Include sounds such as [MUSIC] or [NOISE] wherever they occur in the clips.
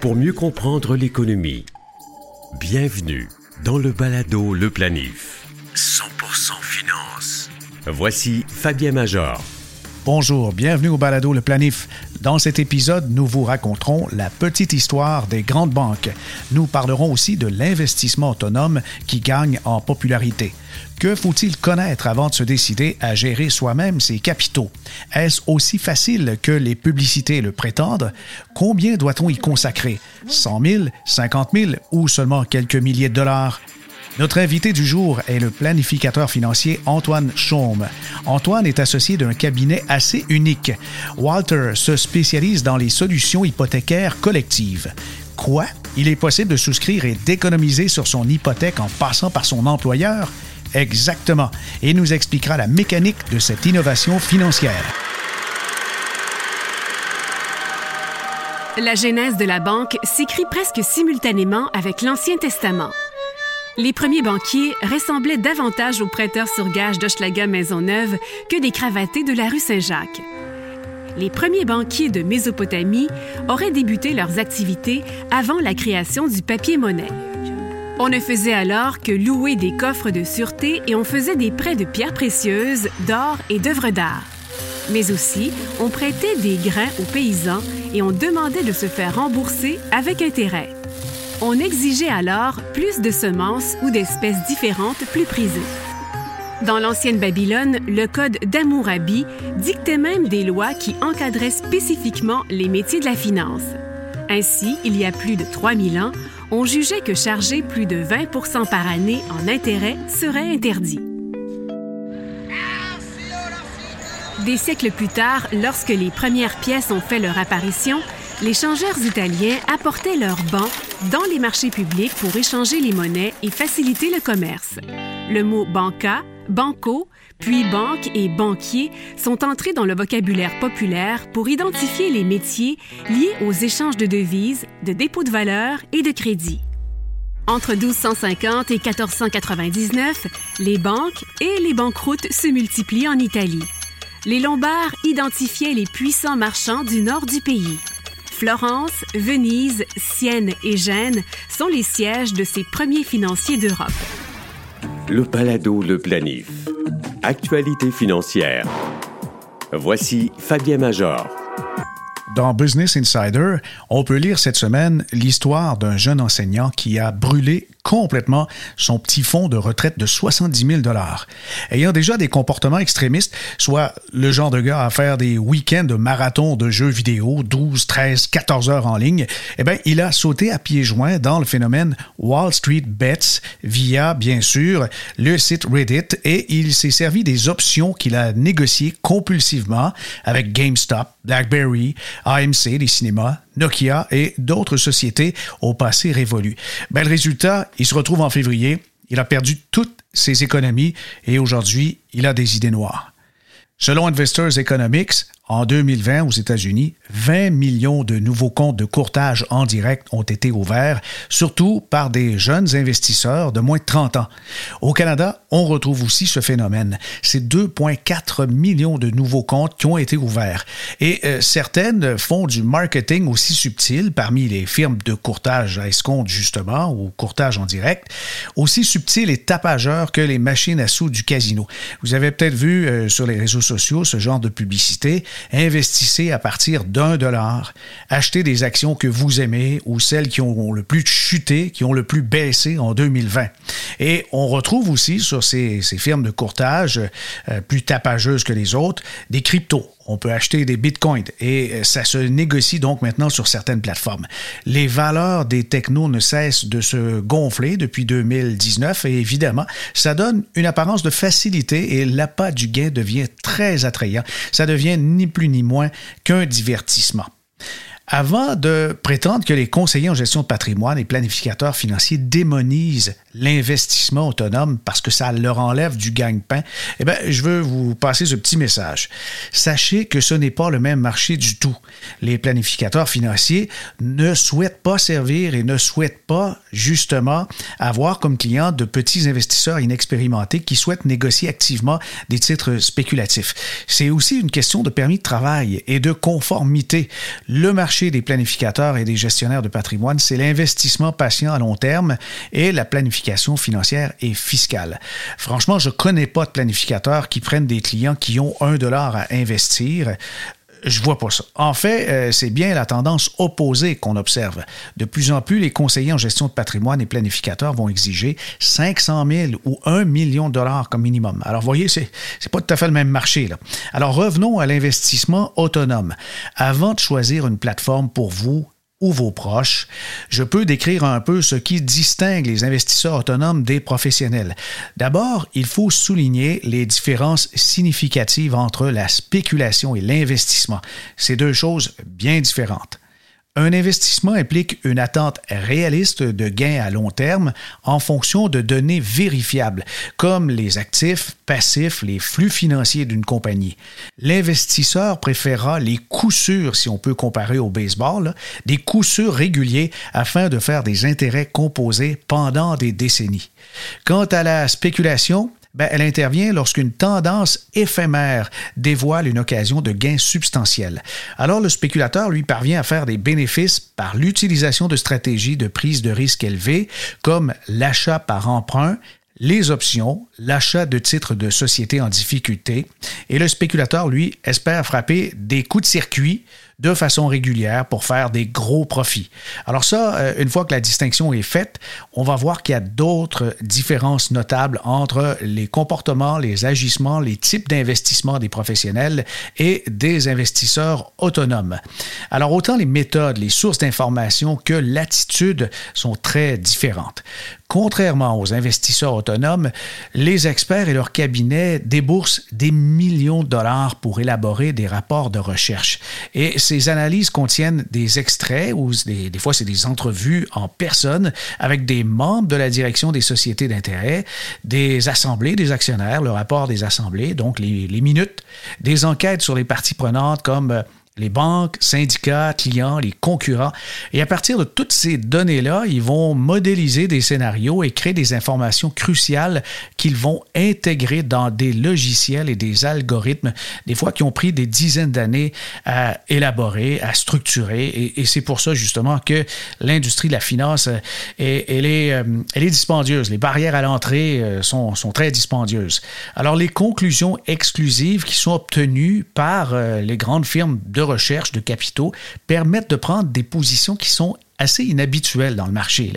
Pour mieux comprendre l'économie, bienvenue dans le balado Le Planif. 100% finance. Voici Fabien Major. Bonjour, bienvenue au balado Le Planif. Dans cet épisode, nous vous raconterons la petite histoire des grandes banques. Nous parlerons aussi de l'investissement autonome qui gagne en popularité. Que faut-il connaître avant de se décider à gérer soi-même ses capitaux? Est-ce aussi facile que les publicités le prétendent? Combien doit-on y consacrer? 100 000, 50 000 ou seulement quelques milliers de dollars? Notre invité du jour est le planificateur financier Antoine Chaume. Antoine est associé d'un cabinet assez unique. Walter se spécialise dans les solutions hypothécaires collectives. Quoi? Il est possible de souscrire et d'économiser sur son hypothèque en passant par son employeur? Exactement. Et nous expliquera la mécanique de cette innovation financière. La genèse de la banque s'écrit presque simultanément avec l'Ancien Testament. Les premiers banquiers ressemblaient davantage aux prêteurs sur gage d'Hochelaga Maisonneuve que des cravatés de la rue Saint-Jacques. Les premiers banquiers de Mésopotamie auraient débuté leurs activités avant la création du papier-monnaie. On ne faisait alors que louer des coffres de sûreté et on faisait des prêts de pierres précieuses, d'or et d'œuvres d'art. Mais aussi, on prêtait des grains aux paysans et on demandait de se faire rembourser avec intérêt. On exigeait alors plus de semences ou d'espèces différentes plus prisées. Dans l'ancienne Babylone, le code d'Amourabi dictait même des lois qui encadraient spécifiquement les métiers de la finance. Ainsi, il y a plus de 3000 ans, on jugeait que charger plus de 20% par année en intérêt serait interdit. Des siècles plus tard, lorsque les premières pièces ont fait leur apparition, les changeurs italiens apportaient leurs bancs dans les marchés publics pour échanger les monnaies et faciliter le commerce. Le mot banca, banco, puis banque et banquier sont entrés dans le vocabulaire populaire pour identifier les métiers liés aux échanges de devises, de dépôts de valeur et de crédit. Entre 1250 et 1499, les banques et les banqueroutes se multiplient en Italie. Les Lombards identifiaient les puissants marchands du nord du pays. Florence, Venise, Sienne et Gênes sont les sièges de ces premiers financiers d'Europe. Le balado Le Planif. Actualité financière. Voici Fabien Major. Dans Business Insider, on peut lire cette semaine l'histoire d'un jeune enseignant qui a brûlé complètement son petit fonds de retraite de 70 000 Ayant déjà des comportements extrémistes, soit le genre de gars à faire des week-ends de marathon de jeux vidéo, 12, 13, 14 heures en ligne, eh bien, il a sauté à pieds joints dans le phénomène Wall Street Bets via, bien sûr, le site Reddit et il s'est servi des options qu'il a négociées compulsivement avec GameStop, BlackBerry, AMC, les cinémas, Nokia et d'autres sociétés au passé révolu. Ben, le résultat, il se retrouve en février, il a perdu toutes ses économies et aujourd'hui, il a des idées noires. Selon Investors Economics, en 2020, aux États-Unis, 20 millions de nouveaux comptes de courtage en direct ont été ouverts, surtout par des jeunes investisseurs de moins de 30 ans. Au Canada, on retrouve aussi ce phénomène. C'est 2,4 millions de nouveaux comptes qui ont été ouverts. Et euh, certaines font du marketing aussi subtil parmi les firmes de courtage à escompte, justement, ou courtage en direct, aussi subtil et tapageur que les machines à sous du casino. Vous avez peut-être vu euh, sur les réseaux sociaux ce genre de publicité investissez à partir d'un dollar, achetez des actions que vous aimez ou celles qui ont le plus chuté, qui ont le plus baissé en 2020. Et on retrouve aussi sur ces, firmes de courtage euh, plus tapageuses que les autres des cryptos on peut acheter des bitcoins et euh, ça se négocie donc maintenant sur certaines plateformes. Les valeurs des technos ne cessent de se gonfler depuis 2019 et évidemment, ça donne une apparence de facilité et l'appât du gain devient très attrayant. Ça devient ni plus ni moins qu'un divertissement. Avant de prétendre que les conseillers en gestion de patrimoine et planificateurs financiers démonisent l'investissement autonome parce que ça leur enlève du gagne-pain, eh bien, je veux vous passer ce petit message. Sachez que ce n'est pas le même marché du tout. Les planificateurs financiers ne souhaitent pas servir et ne souhaitent pas, justement, avoir comme clients de petits investisseurs inexpérimentés qui souhaitent négocier activement des titres spéculatifs. C'est aussi une question de permis de travail et de conformité. Le marché des planificateurs et des gestionnaires de patrimoine, c'est l'investissement patient à long terme et la planification financière et fiscale. Franchement, je connais pas de planificateurs qui prennent des clients qui ont un dollar à investir je vois pas ça. En fait, euh, c'est bien la tendance opposée qu'on observe. De plus en plus, les conseillers en gestion de patrimoine et planificateurs vont exiger 500 000 ou 1 million de dollars comme minimum. Alors, voyez, c'est, c'est pas tout à fait le même marché. Là. Alors, revenons à l'investissement autonome. Avant de choisir une plateforme pour vous, ou vos proches, je peux décrire un peu ce qui distingue les investisseurs autonomes des professionnels. D'abord, il faut souligner les différences significatives entre la spéculation et l'investissement. C'est deux choses bien différentes. Un investissement implique une attente réaliste de gains à long terme en fonction de données vérifiables, comme les actifs, passifs, les flux financiers d'une compagnie. L'investisseur préférera les coups sûrs, si on peut comparer au baseball, des coups sûrs réguliers afin de faire des intérêts composés pendant des décennies. Quant à la spéculation, ben, elle intervient lorsqu'une tendance éphémère dévoile une occasion de gain substantiel. Alors le spéculateur, lui, parvient à faire des bénéfices par l'utilisation de stratégies de prise de risque élevées, comme l'achat par emprunt, les options, l'achat de titres de sociétés en difficulté, et le spéculateur, lui, espère frapper des coups de circuit de façon régulière pour faire des gros profits. Alors ça, euh, une fois que la distinction est faite, on va voir qu'il y a d'autres différences notables entre les comportements, les agissements, les types d'investissements des professionnels et des investisseurs autonomes. Alors autant les méthodes, les sources d'information que l'attitude sont très différentes. Contrairement aux investisseurs autonomes, les experts et leurs cabinets déboursent des millions de dollars pour élaborer des rapports de recherche. Et ces analyses contiennent des extraits ou des, fois c'est des entrevues en personne avec des membres de la direction des sociétés d'intérêt, des assemblées des actionnaires, le rapport des assemblées, donc les, minutes, des enquêtes sur les parties prenantes comme euh, les banques, syndicats, clients, les concurrents. Et à partir de toutes ces données-là, ils vont modéliser des scénarios et créer des informations cruciales qu'ils vont intégrer dans des logiciels et des algorithmes, des fois qui ont pris des dizaines d'années à élaborer, à structurer. Et, c'est pour ça justement que l'industrie de la finance, euh, elle, est, euh, elle est dispendieuse. Les barrières à l'entrée euh, sont, sont très dispendieuses. Alors les conclusions exclusives qui sont obtenues par les grandes firmes de recherche de capitaux permettent de prendre des positions qui sont assez inhabituelles dans le marché.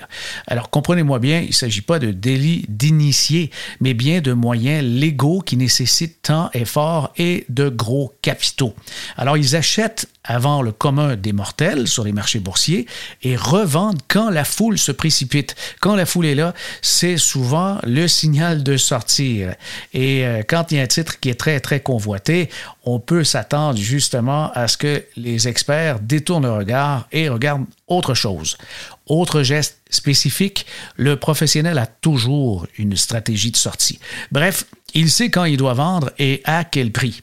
Alors comprenez-moi bien, il ne s'agit pas de délit d'initié, mais bien de moyens légaux qui nécessitent temps, effort et de gros capitaux. Alors ils achètent avant le commun des mortels sur les marchés boursiers et revendent quand la foule se précipite. Quand la foule est là, c'est souvent le signal de sortir. Et euh, quand il y a un titre qui est très, très convoité, on peut s'attendre justement à ce que les experts détournent le regard et regardent autre chose. Autre geste spécifique, le professionnel a toujours une stratégie de sortie. Bref, il sait quand il doit vendre et à quel prix.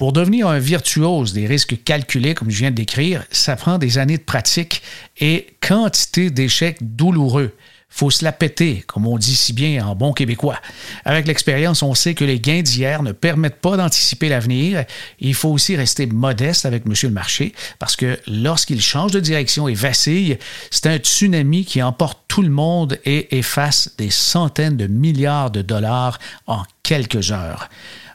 Pour devenir un virtuose des risques calculés, comme je viens de décrire, ça prend des années de pratique et quantité d'échecs douloureux faut se la péter, comme on dit si bien en bon québécois. Avec l'expérience, on sait que les gains d'hier ne permettent pas d'anticiper l'avenir. Il faut aussi rester modeste avec Monsieur le marché, parce que lorsqu'il change de direction et vacille, c'est un tsunami qui emporte tout le monde et efface des centaines de milliards de dollars en quelques heures.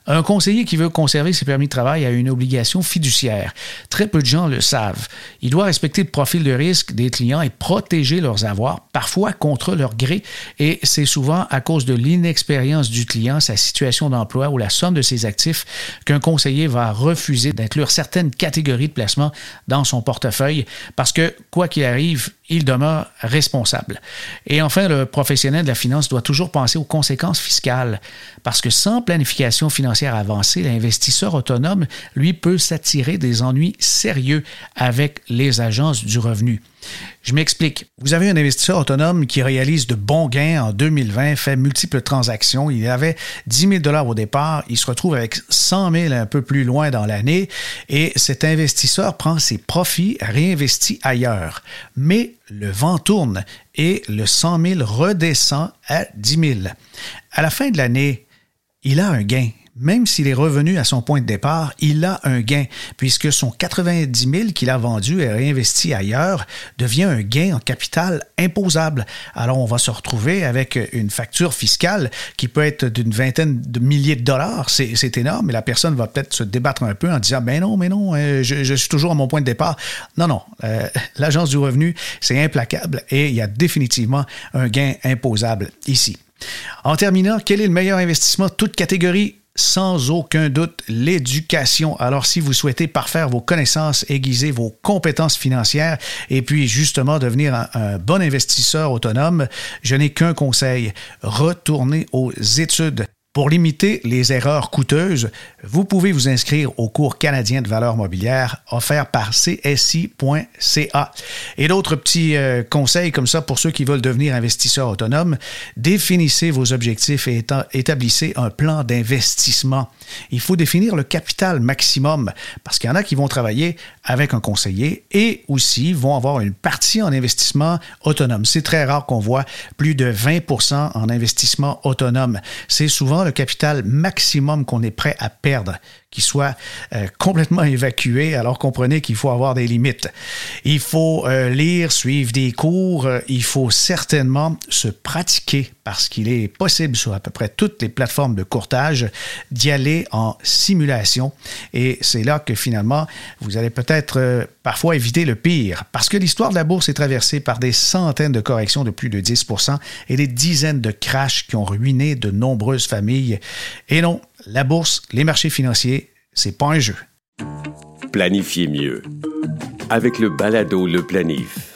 Un conseiller qui veut conserver ses permis de travail a une obligation fiduciaire. Très peu de gens le savent. Il doit respecter le profil de risque des clients et protéger leurs avoirs, parfois contre leur gré, et c'est souvent à cause de l'inexpérience du client, sa situation d'emploi ou la somme de ses actifs qu'un conseiller va refuser d'inclure certaines catégories de placements dans son portefeuille parce que, quoi qu'il arrive, il demeure responsable. Et enfin, le professionnel de la finance doit toujours penser aux conséquences fiscales, parce que sans planification financière avancée, l'investisseur autonome, lui, peut s'attirer des ennuis sérieux avec les agences du revenu. Je m'explique. Vous avez un investisseur autonome qui réalise de bons gains en 2020, fait multiples transactions. Il avait 10 000 dollars au départ. Il se retrouve avec 100 000 un peu plus loin dans l'année et cet investisseur prend ses profits, réinvestit ailleurs. Mais le vent tourne et le 100 000 redescend à 10 000. À la fin de l'année, il a un gain, même s'il est revenu à son point de départ, il a un gain, puisque son 90 000 qu'il a vendu et réinvesti ailleurs devient un gain en capital imposable. Alors, on va se retrouver avec une facture fiscale qui peut être d'une vingtaine de milliers de dollars. C'est énorme, et la personne va peut-être se débattre un peu en disant, ben non, mais non, euh, je, suis toujours à mon point de départ. Non, non, euh, [LAUGHS] l'Agence du revenu, c'est implacable et il y a définitivement un gain imposable ici. En terminant, quel est le meilleur investissement, toute catégorie sans aucun doute l'éducation. Alors si vous souhaitez parfaire vos connaissances, aiguiser vos compétences financières et puis justement devenir un, bon investisseur autonome, je n'ai qu'un conseil, retournez aux études. Pour limiter les erreurs coûteuses, vous pouvez vous inscrire au cours canadien de valeur mobilière offert par csi.ca. Et d'autres petits euh, conseils comme ça pour ceux qui veulent devenir investisseurs autonomes, définissez vos objectifs et établissez un plan d'investissement. Il faut définir le capital maximum parce qu'il y en a qui vont travailler avec un conseiller et aussi vont avoir une partie en investissement autonome. C'est très rare qu'on voit plus de 20% en investissement autonome. C'est souvent le capital maximum qu'on est prêt à perdre, qui soit euh, complètement évacué, alors comprenez qu'il faut avoir des limites. Il faut euh, lire, suivre des cours, euh, il faut certainement se pratiquer parce qu'il est possible sur à peu près toutes les plateformes de courtage d'y aller en simulation et c'est là que finalement vous allez peut-être parfois éviter le pire parce que l'histoire de la bourse est traversée par des centaines de corrections de plus de 10% et des dizaines de crashs qui ont ruiné de nombreuses familles. Et non, la bourse, les marchés financiers, c'est pas un jeu. Planifiez mieux avec le balado Le Planif.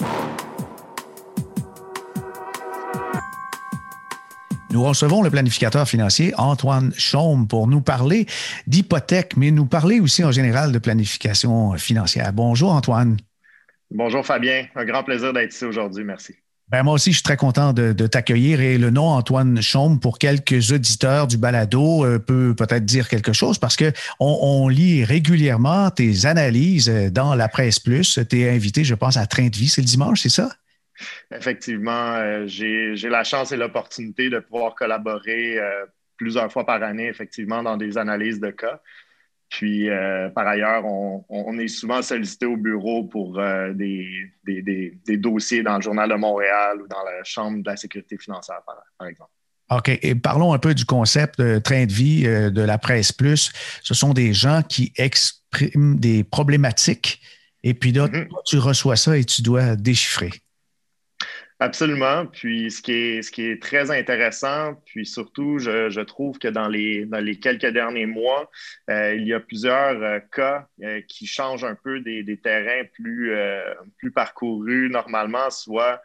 Nous recevons le planificateur financier Antoine Chaume pour nous parler d'hypothèque, mais nous parler aussi en général de planification financière. Bonjour Antoine. Bonjour Fabien, un grand plaisir d'être ici aujourd'hui. Merci. Ben moi aussi, je suis très content de, t'accueillir et le nom Antoine Chaume pour quelques auditeurs du balado euh, peut peut-être dire quelque chose parce que on, lit régulièrement tes analyses dans la presse plus. Tu es invité, je pense, à Train de vie, c'est le dimanche, c'est ça? Effectivement, euh, j'ai la chance et l'opportunité de pouvoir collaborer euh, plusieurs fois par année, effectivement, dans des analyses de cas. Puis, euh, par ailleurs, on, est souvent sollicité au bureau pour euh, des, dossiers dans le Journal de Montréal ou dans la Chambre de la sécurité financière, par, exemple. OK. Et parlons un peu du concept de train de vie euh, de la presse plus. Ce sont des gens qui expriment des problématiques et puis là, mm-hmm. tu reçois ça et tu dois déchiffrer. Absolument. Puis ce qui est, ce qui est très intéressant, puis surtout, je, trouve que dans les, dans les quelques derniers mois, euh, il y a plusieurs euh, cas euh, qui changent un peu des, terrains plus, plus parcourus normalement, soit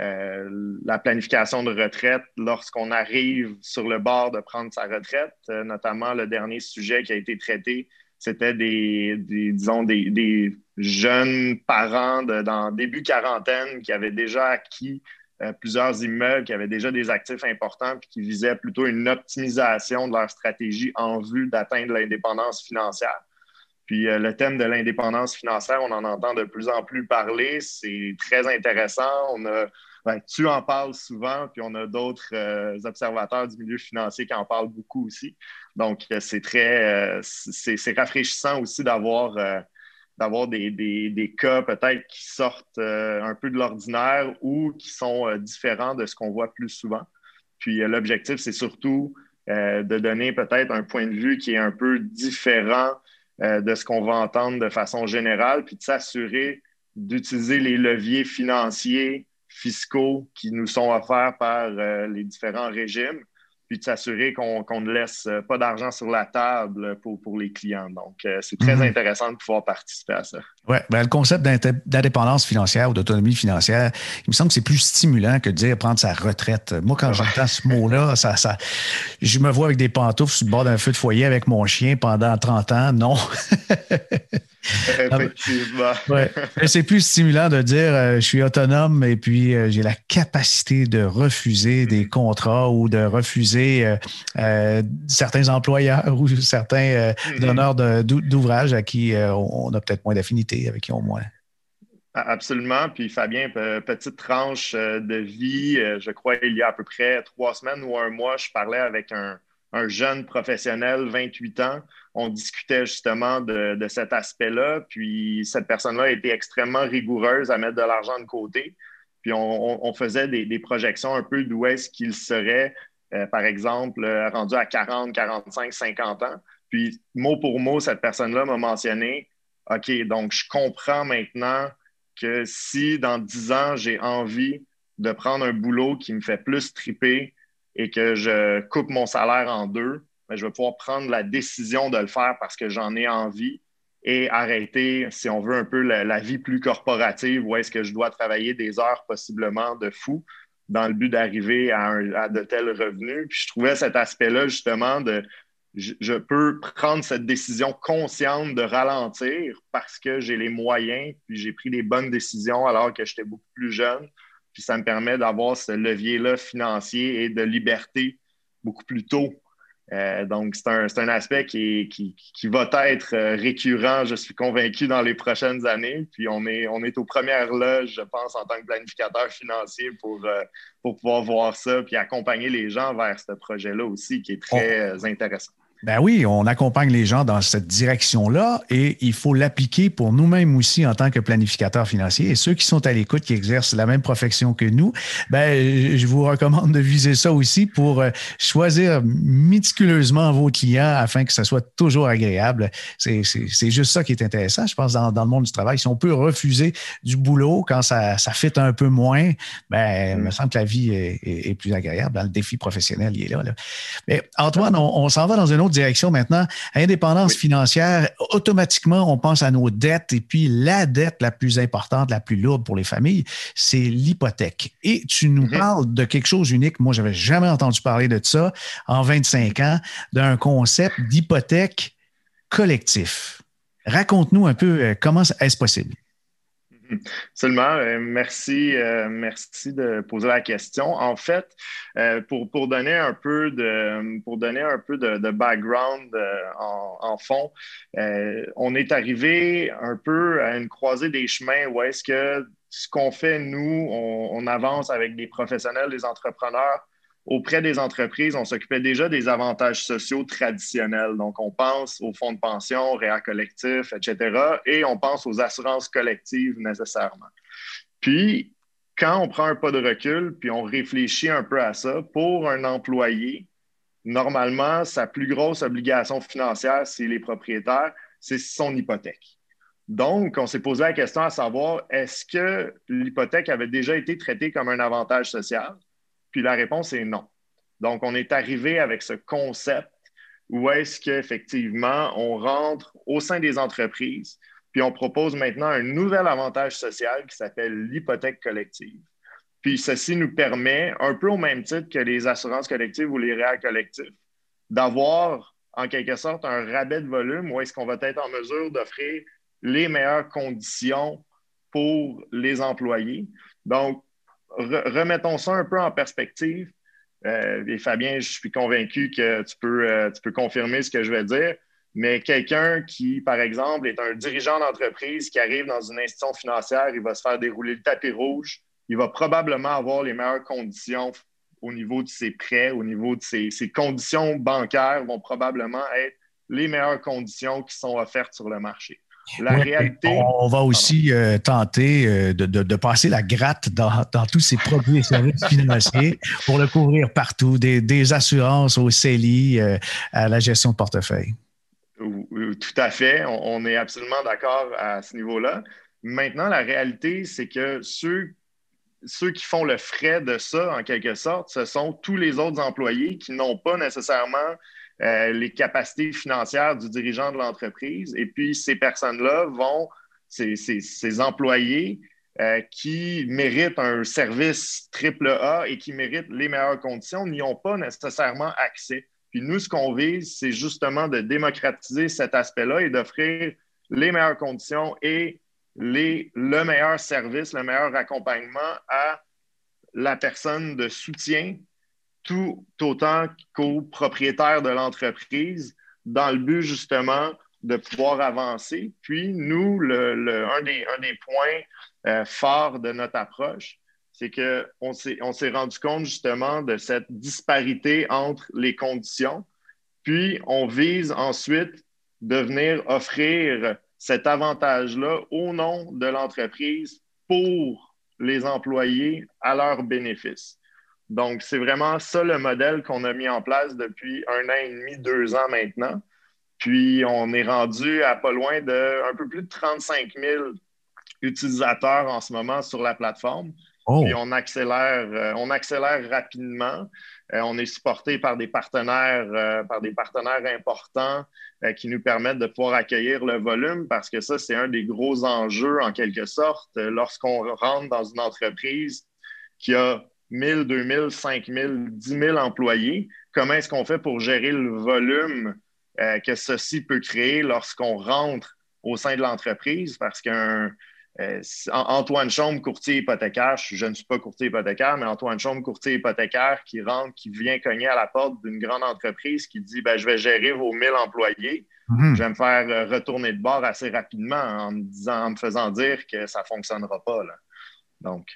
la planification de retraite lorsqu'on arrive sur le bord de prendre sa retraite, notamment le dernier sujet qui a été traité c'était des, disons, des, jeunes parents de, dans début quarantaine qui avaient déjà acquis euh, plusieurs immeubles, qui avaient déjà des actifs importants, puis qui visaient plutôt une optimisation de leur stratégie en vue d'atteindre l'indépendance financière. Puis euh, le thème de l'indépendance financière, on en entend de plus en plus parler. C'est très intéressant. On a, ben, tu en parles souvent, puis on a d'autres euh, observateurs du milieu financier qui en parlent beaucoup aussi. Donc, euh, c'est très, euh, c'est rafraîchissant aussi d'avoir euh, des, des, cas peut-être qui sortent un peu de l'ordinaire ou qui sont différents de ce qu'on voit plus souvent. Puis l'objectif, c'est surtout de donner peut-être un point de vue qui est un peu différent de ce qu'on va entendre de façon générale, puis de s'assurer d'utiliser les leviers financiers, fiscaux qui nous sont offerts par les différents régimes puis de s'assurer qu'on ne laisse euh, pas d'argent sur la table pour, pour les clients. Donc, euh, c'est très mhm. intéressant de pouvoir participer à ça. Oui, ben, le concept d'indépendance financière ou d'autonomie financière, il me semble que c'est plus stimulant que de dire prendre sa retraite. Moi, quand j'entends ce mot-là, [LAUGHS] ça, ça, je me vois avec des pantoufles sur le bord d'un feu de foyer avec mon chien pendant 30 ans. Non. [LAUGHS] Effectivement. [LAUGHS] ouais. C'est plus stimulant de dire euh, je suis autonome et puis euh, j'ai la capacité de refuser des mm-hmm. contrats ou de refuser euh, certains employeurs [LAUGHS] ou certains mm-hmm. donneurs d'ouvrages à qui on a peut-être moins d'affinité, avec qui on moins. Absolument. Puis Fabien, petite tranche de vie, je crois il y a à peu près trois semaines ou un mois, je parlais avec un, un jeune professionnel, 28 ans. On discutait justement de, cet aspect-là. Puis cette personne-là a été extrêmement rigoureuse à mettre de l'argent de côté. Puis on, faisait des, projections un peu d'où est-ce qu'il serait, euh, par exemple, euh, rendu à 40, 45, 50 ans. Puis mot pour mot, cette personne-là m'a mentionné, OK, donc je comprends maintenant que si dans 10 ans, j'ai envie de prendre un boulot qui me fait plus triper et que je coupe mon salaire en deux, ben, je vais pouvoir prendre la décision de le faire parce que j'en ai envie et arrêter, si on veut, un peu la, vie plus corporative où est-ce que je dois travailler des heures possiblement de fou dans le but d'arriver à, de tels revenus. Puis je trouvais cet aspect-là justement de je, peux prendre cette décision consciente de ralentir parce que j'ai les moyens, puis j'ai pris les bonnes décisions alors que j'étais beaucoup plus jeune. Puis ça me permet d'avoir ce levier-là financier et de liberté beaucoup plus tôt. Euh, donc, c'est un, aspect qui, va être euh, récurrent, je suis convaincu, dans les prochaines années. Puis on est, on est aux premières loges, je pense, en tant que planificateur financier pour, euh, pour pouvoir voir ça, puis accompagner les gens vers ce projet-là aussi, qui est très intéressant. Ben oui, on accompagne les gens dans cette direction-là et il faut l'appliquer pour nous-mêmes aussi en tant que planificateurs financiers. Et ceux qui sont à l'écoute, qui exercent la même profession que nous, ben, je vous recommande de viser ça aussi pour euh, choisir méticuleusement vos clients afin que ça soit toujours agréable. C'est juste ça qui est intéressant, je pense, dans, le monde du travail. Si on peut refuser du boulot quand ça, ça fit un peu moins, ben, il me semble que la vie est, plus agréable. Dans le défi professionnel, il est là. Mais Antoine, on, on s'en va dans une autre direction maintenant. Indépendance financière, automatiquement, on pense à nos dettes et puis la dette la plus importante, la plus lourde pour les familles, c'est l'hypothèque. Et tu nous mhm. parles de quelque chose unique. Moi, j'avais jamais entendu parler de ça en 25 ans, d'un concept d'hypothèque collectif. Raconte-nous un peu euh, comment est-ce possible? Seulement, euh, merci, euh, merci de poser la question. En fait, euh, pour, pour, donner un peu de, pour donner un peu de, background en, fond, on est arrivé un peu à une croisée des chemins où est-ce que ce qu'on fait, nous, on avance avec des professionnels, des entrepreneurs auprès des entreprises, on s'occupait déjà des avantages sociaux traditionnels. Donc, on pense aux fonds de pension, réa collectif, etc. Et on pense aux assurances collectives nécessairement. Puis, quand on prend un pas de recul, puis on réfléchit un peu à ça, pour un employé, normalement, sa plus grosse obligation financière, c'est les propriétaires, c'est son hypothèque. Donc, on s'est posé la question à savoir, est-ce que l'hypothèque avait déjà été traitée comme un avantage social? Puis la réponse est non. Donc, on est arrivé avec ce concept où est-ce qu'effectivement, on rentre au sein des entreprises, puis on propose maintenant un nouvel avantage social qui s'appelle l'hypothèque collective. Puis ceci nous permet, un peu au même titre que les assurances collectives ou les réels collectifs, d'avoir en quelque sorte un rabais de volume où est-ce qu'on va être en mesure d'offrir les meilleures conditions pour les employés. Donc, remettons ça un peu en perspective. Euh, et Fabien, je suis convaincu que tu peux, euh, tu peux confirmer ce que je vais dire. Mais quelqu'un qui, par exemple, est un dirigeant d'entreprise qui arrive dans une institution financière, il va se faire dérouler le tapis rouge. Il va probablement avoir les meilleures conditions au niveau de ses prêts, au niveau de ses, ses conditions bancaires vont probablement être les meilleures conditions qui sont offertes sur le marché. La réalité. On va aussi euh, tenter euh, de, passer la gratte dans, tous ces produits et services financiers pour le couvrir partout, des, assurances au CELI euh, à la gestion de portefeuille. Tout à fait. On, est absolument d'accord à ce niveau-là. Maintenant, la réalité, c'est que ceux, ceux qui font le frais de ça, en quelque sorte, ce sont tous les autres employés qui n'ont pas nécessairement euh, les capacités financières du dirigeant de l'entreprise. Et puis, ces personnes-là vont, ces, ces, employés euh, qui méritent un service triple A et qui méritent les meilleures conditions n'y ont pas nécessairement accès. Puis nous, ce qu'on vise, c'est justement de démocratiser cet aspect-là et d'offrir les meilleures conditions et les, le meilleur service, le meilleur accompagnement à la personne de soutien tout autant qu'aux propriétaires de l'entreprise dans le but justement de pouvoir avancer. Puis nous, le, un, des, un, des, points euh, forts de notre approche, c'est qu'on s'est rendu compte justement de cette disparité entre les conditions. Puis, on vise ensuite de venir offrir cet avantage-là au nom de l'entreprise pour les employés à leur bénéfice. Donc, c'est vraiment ça le modèle qu'on a mis en place depuis un an et demi, deux ans maintenant. Puis, on est rendu à pas loin de un peu plus de 35 000 utilisateurs en ce moment sur la plateforme. Oh. Puis, on accélère, euh, on accélère rapidement. Euh, on est supporté par des partenaires, euh, par des partenaires importants qui nous permettent de pouvoir accueillir le volume parce que ça, c'est un des gros enjeux en quelque sorte. Lorsqu'on rentre dans une entreprise qui a 1000, 2000, 5000, 10 000 employés, comment est-ce qu'on fait pour gérer le volume euh, que ceci peut créer lorsqu'on rentre au sein de l'entreprise? Parce qu'un euh, Antoine Chaume, courtier hypothécaire, je, ne suis pas courtier hypothécaire, mais Antoine Chaume, courtier hypothécaire, qui rentre, qui vient cogner à la porte d'une grande entreprise qui dit ben, Je vais gérer vos 1000 employés. Mhm. Je vais me faire euh, retourner de bord assez rapidement en me, disant, en me faisant dire que ça ne fonctionnera pas. Là. Donc,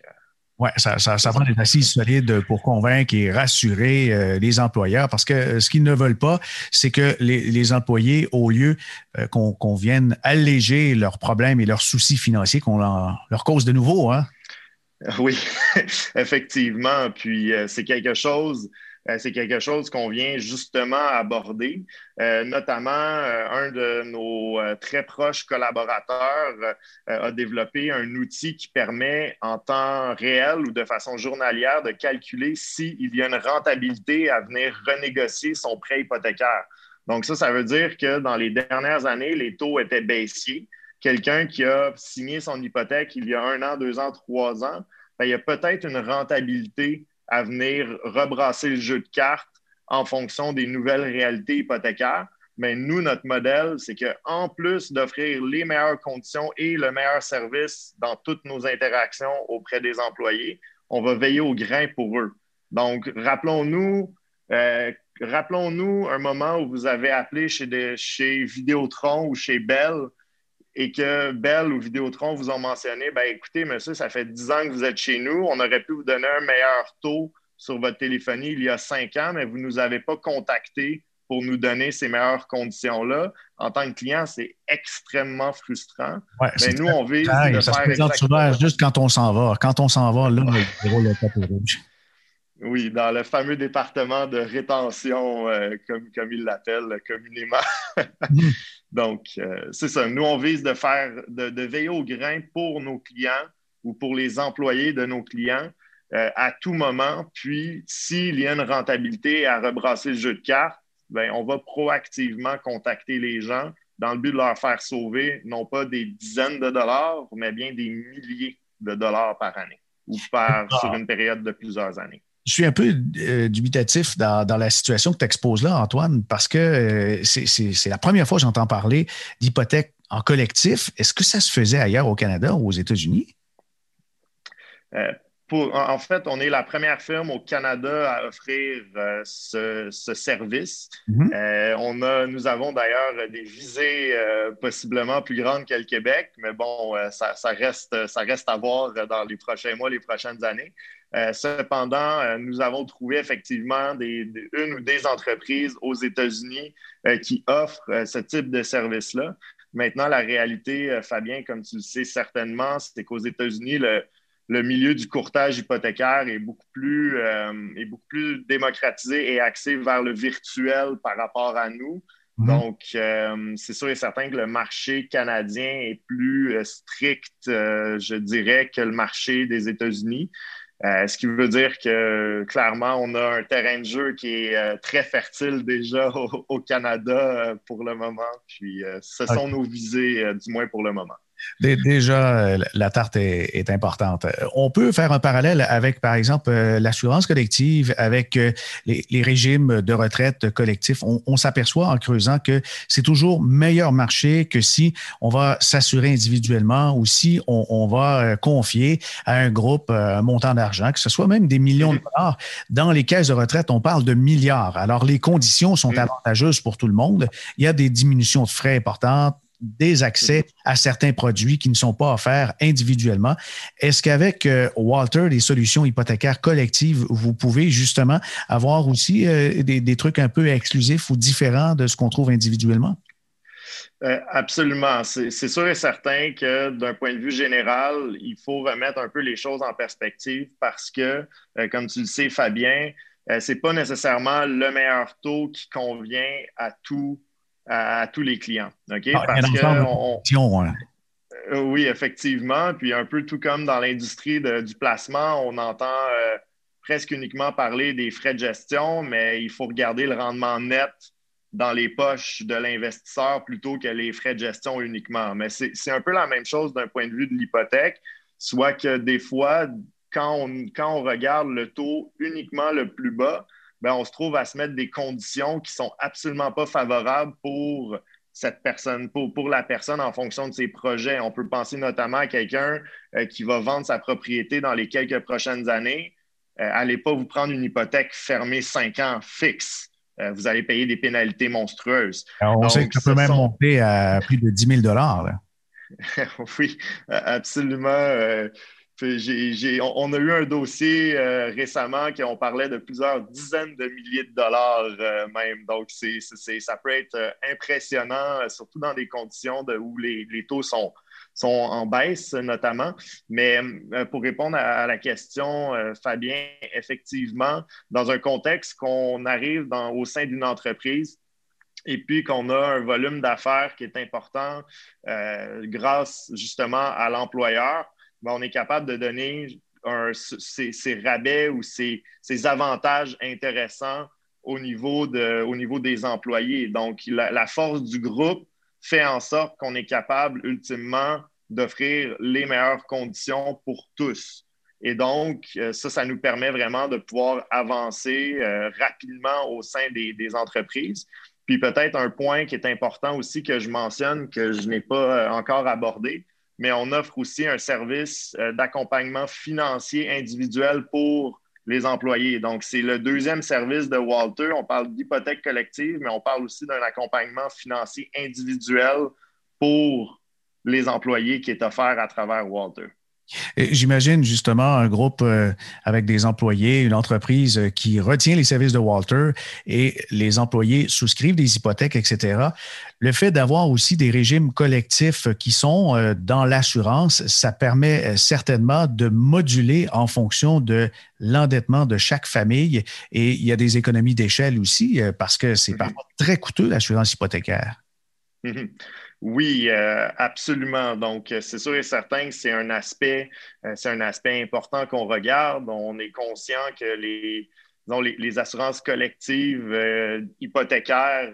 oui, ça, ça, prend des assises solides pour convaincre et rassurer euh, les employeurs parce que euh, ce qu'ils ne veulent pas, c'est que les, employés, au lieu euh, qu'on vienne alléger leurs problèmes et leurs soucis financiers, qu'on leur, cause de nouveau. Hein? Oui, [LAUGHS] effectivement. Puis c'est quelque chose euh, c'est quelque chose qu'on vient justement aborder. Euh, notamment, euh, un de nos très proches collaborateurs a développé un outil qui permet en temps réel ou de façon journalière de calculer s'il y a une rentabilité à venir renégocier son prêt hypothécaire. Donc ça, ça veut dire que dans les dernières années, les taux étaient baissiers. Quelqu'un qui a signé son hypothèque il y a un an, deux ans, trois ans, ben, il y a peut-être une rentabilité à venir rebrasser le jeu de cartes en fonction des nouvelles réalités hypothécaires. Mais nous, notre modèle, c'est qu'en plus d'offrir les meilleures conditions et le meilleur service dans toutes nos interactions auprès des employés, on va veiller au grain pour eux. Donc, rappelons-nous, euh, rappelons-nous un moment où vous avez appelé chez, chez Vidéotron ou chez Bell et que Bell ou Vidéotron vous ont mentionné, ben écoutez, monsieur, ça fait 10 ans que vous êtes chez nous, on aurait pu vous donner un meilleur taux sur votre téléphonie il y a 5 ans, mais vous ne nous avez pas contacté pour nous donner ces meilleures conditions-là. En tant que client, c'est extrêmement frustrant. Ouais, mais nous, on vise de ça faire se présente souvent juste quand on s'en va. Quand on s'en va, là, le tapis rouge. Oui, dans le fameux département de rétention, euh, comme, comme ils l'appellent communément. Mm. [LAUGHS] Donc, euh, c'est ça. Nous, on vise de faire, de, veiller au grain pour nos clients ou pour les employés de nos clients euh, à tout moment. Puis, s'il y a une rentabilité à rebrasser le jeu de cartes, ben, on va proactivement contacter les gens dans le but de leur faire sauver non pas des dizaines de dollars, mais bien des milliers de dollars par année ou par, ah. sur une période de plusieurs années je suis un peu euh, dubitatif dans, la situation que tu exposes là, Antoine, parce que euh, c'est la première fois que j'entends parler d'hypothèque en collectif. Est-ce que ça se faisait ailleurs au Canada ou aux États-Unis? Euh, en fait, on est la première firme au Canada à offrir ce, service. Mm-hmm. on a, nous avons d'ailleurs des visées possiblement plus grandes que le Québec, mais bon, ça, reste, ça reste à voir dans les prochains mois, les prochaines années. Euh, cependant, euh, nous avons trouvé effectivement une ou des entreprises aux États-Unis euh, qui offrent ce type de service-là. Maintenant, la réalité, Fabien, comme tu le sais certainement, c'est qu'aux États-Unis, le, milieu du courtage hypothécaire est beaucoup, plus, est beaucoup plus démocratisé et axé vers le virtuel par rapport à nous. Mhm. Donc, c'est sûr et certain que le marché canadien est plus strict, je dirais, que le marché des États-Unis. Euh, ce qui veut dire que clairement, on a un terrain de jeu qui est euh, très fertile déjà au, Canada euh, pour le moment. Puis ce sont nos visées, du moins pour le moment. Déjà, euh, la tarte est, importante. On peut faire un parallèle avec, par exemple, euh, l'assurance collective, avec euh, les, régimes de retraite collectifs. On, s'aperçoit en creusant que c'est toujours meilleur marché que si on va s'assurer individuellement ou si on, va confier à un groupe un montant d'argent, que ce soit même des millions de dollars. Dans les caisses de retraite, on parle de milliards. Alors, les conditions sont avantageuses pour tout le monde. Il y a des diminutions de frais importantes des accès à certains produits qui ne sont pas offerts individuellement. Est-ce qu'avec euh, Walter, les solutions hypothécaires collectives, vous pouvez justement avoir aussi euh, des, trucs un peu exclusifs ou différents de ce qu'on trouve individuellement? Euh, absolument. C'est sûr et certain que d'un point de vue général, il faut remettre un peu les choses en perspective parce que, comme tu le sais, Fabien, ce n'est pas nécessairement le meilleur taux qui convient à tous à, tous les clients. OK? Ah, Parce que euh, oui, effectivement. Puis un peu tout comme dans l'industrie du placement, on entend euh, presque uniquement parler des frais de gestion, mais il faut regarder le rendement net dans les poches de l'investisseur plutôt que les frais de gestion uniquement. Mais c'est un peu la même chose d'un point de vue de l'hypothèque, soit que des fois, quand on, quand on regarde le taux uniquement le plus bas, ben, on se trouve à se mettre des conditions qui sont absolument pas favorables pour cette personne, pour, pour la personne en fonction de ses projets. On peut penser notamment à quelqu'un euh, qui va vendre sa propriété dans les quelques prochaines années. Euh, allez pas vous prendre une hypothèque fermée cinq ans fixe. Euh, vous allez payer des pénalités monstrueuses. on sait que ça peut même monter à plus de 10 000 [LAUGHS] Oui, absolument on, a eu un dossier euh, récemment qui on parlait de plusieurs dizaines de milliers de dollars euh, même. Donc, ça peut être euh, impressionnant, surtout dans des conditions où les, taux sont, en baisse notamment. Mais pour répondre à, la question, Fabien, effectivement, dans un contexte qu'on arrive au sein d'une entreprise, et puis qu'on a un volume d'affaires qui est important grâce justement à l'employeur, ben, on est capable de donner ces, rabais ou ces, avantages intéressants au niveau, de, au niveau des employés. Donc, la, force du groupe fait en sorte qu'on est capable ultimement d'offrir les meilleures conditions pour tous. Et donc, euh, ça, ça nous permet vraiment de pouvoir avancer euh, rapidement au sein des, des entreprises. Puis peut-être un point qui est important aussi que je mentionne, que je n'ai pas euh, encore abordé, mais on offre aussi un service euh, d'accompagnement financier individuel pour les employés. Donc, c'est le deuxième service de Walter. On parle d'hypothèque collective, mais on parle aussi d'un accompagnement financier individuel pour les employés qui est offert à travers Walter. J'imagine justement un groupe euh, avec des employés, une entreprise euh, qui retient les services de Walter et les employés souscrivent des hypothèques, etc. Le fait d'avoir aussi des régimes collectifs qui sont euh, dans l'assurance, ça permet certainement de moduler en fonction de l'endettement de chaque famille et il y a des économies d'échelle aussi parce que c'est mm-hmm. parfois très coûteux l'assurance hypothécaire. Mm-hmm. Oui, euh, absolument. Donc, euh, c'est sûr et certain que c'est un aspect, euh, c'est un aspect important qu'on regarde. On est conscient que les, les, assurances collectives hypothécaires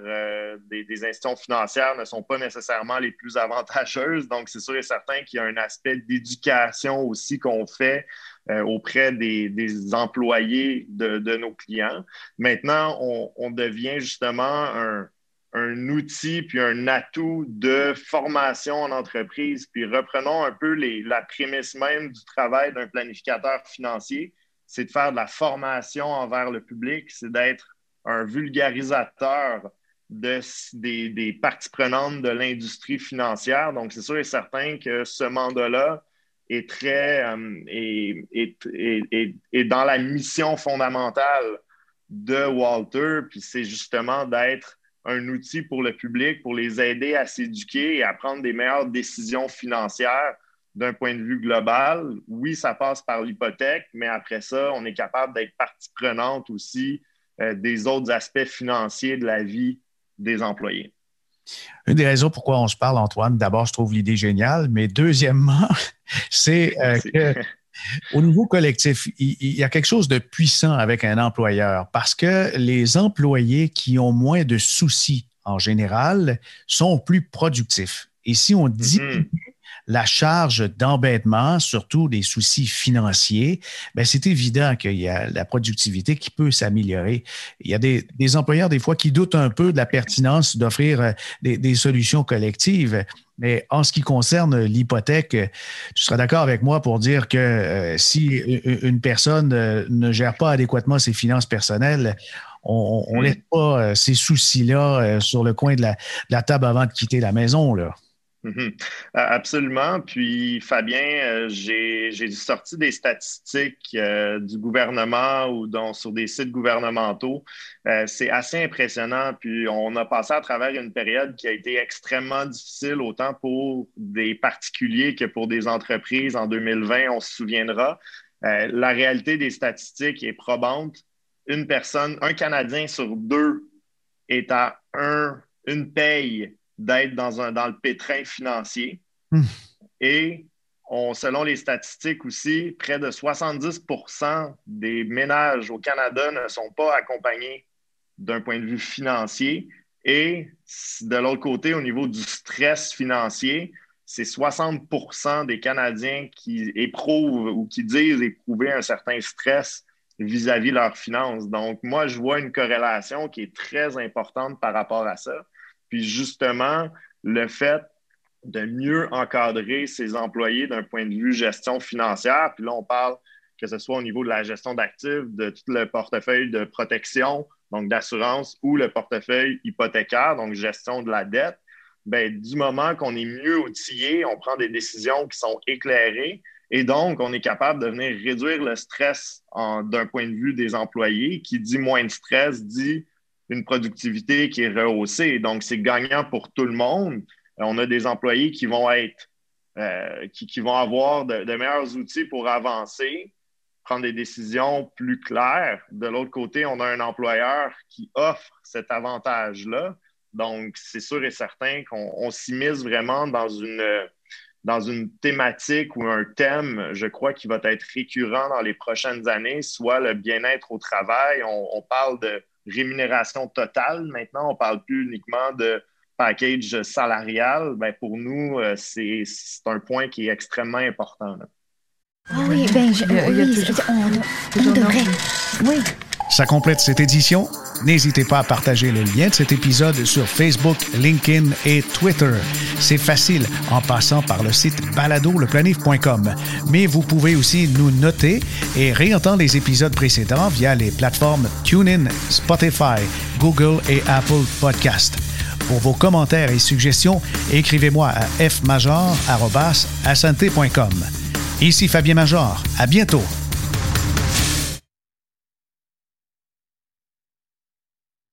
des, institutions financières ne sont pas nécessairement les plus avantageuses. Donc, c'est sûr et certain qu'il y a un aspect d'éducation aussi qu'on fait auprès des, employés de, de, nos clients. Maintenant, on, on devient justement un un outil puis un atout de formation en entreprise. Puis reprenons un peu la prémisse même du travail d'un planificateur financier, c'est de faire de la formation envers le public, c'est d'être un vulgarisateur de, des, parties prenantes de l'industrie financière. Donc, c'est sûr et certain que ce mandat-là est très euh, est, dans la mission fondamentale de Walter, puis c'est justement d'être un outil pour le public pour les aider à s'éduquer et à prendre des meilleures décisions financières d'un point de vue global. Oui, ça passe par l'hypothèque, mais après ça, on est capable d'être partie prenante aussi euh, des autres aspects financiers de la vie des employés. Une des raisons pourquoi on se parle, Antoine, d'abord, je trouve l'idée géniale, mais deuxièmement, [LAUGHS] c'est euh, que [LAUGHS] au niveau collectif, il, y a quelque chose de puissant avec un employeur parce que les employés qui ont moins de soucis en général sont plus productifs. Et si on dit mm-hmm la charge d'embêtement, surtout des soucis financiers, ben c'est évident qu'il y a la productivité qui peut s'améliorer. Il y a des, employeurs, des fois, qui doutent un peu de la pertinence d'offrir euh, des, solutions collectives. Mais en ce qui concerne l'hypothèque, tu seras d'accord avec moi pour dire que euh, si une personne euh, ne gère pas adéquatement ses finances personnelles, on ne mm. laisse pas ces soucis-là sur le coin de la, de la, table avant de quitter la maison. Là. Mhm. Absolument. Puis, Fabien, euh, j'ai sorti des statistiques euh, du gouvernement ou donc sur des sites gouvernementaux. Euh, c'est assez impressionnant. Puis, on a passé à travers une période qui a été extrêmement difficile, autant pour des particuliers que pour des entreprises. En 2020, on se souviendra. la réalité des statistiques est probante. Une personne, un Canadien sur deux est à un, une paye d'être dans, un, dans le pétrin financier. Hmm. Et on, selon les statistiques aussi, près de 70% des ménages au Canada ne sont pas accompagnés d'un point de vue financier. Et de l'autre côté, au niveau du stress financier, c'est 60% des Canadiens qui éprouvent ou qui disent éprouver un certain stress vis-à-vis -vis leurs finances. Donc, moi, je vois une corrélation qui est très importante par rapport à ça. Puis justement, le fait de mieux encadrer ses employés d'un point de vue gestion financière, puis là, on parle que ce soit au niveau de la gestion d'actifs, de tout le portefeuille de protection, donc d'assurance, ou le portefeuille hypothécaire, donc gestion de la dette, bien, du moment qu'on est mieux outillé, on prend des décisions qui sont éclairées et donc on est capable de venir réduire le stress d'un point de vue des employés. Qui dit moins de stress dit une productivité qui est rehaussée. Donc, c'est gagnant pour tout le monde. On a des employés qui vont être, euh, qui, vont avoir de, meilleurs outils pour avancer, prendre des décisions plus claires. De l'autre côté, on a un employeur qui offre cet avantage-là. Donc, c'est sûr et certain qu'on s'immisce vraiment dans une, dans une thématique ou un thème, je crois, qui va être récurrent dans les prochaines années, soit le bien-être au travail. on parle de rémunération totale. Maintenant, on ne parle plus uniquement de package salarial. Ben, pour nous, euh, c'est un point qui est extrêmement important. Ah oui, ben, je, on, devrait. Oui. Ça complète cette édition. N'hésitez pas à partager le lien de cet épisode sur Facebook, LinkedIn et Twitter. C'est facile en passant par le site baladoleplanif.com. Mais vous pouvez aussi nous noter et réentendre les épisodes précédents via les plateformes TuneIn, Spotify, Google et Apple Podcast. Pour vos commentaires et suggestions, écrivez-moi à fmajor.com. Ici Fabien Major. À bientôt.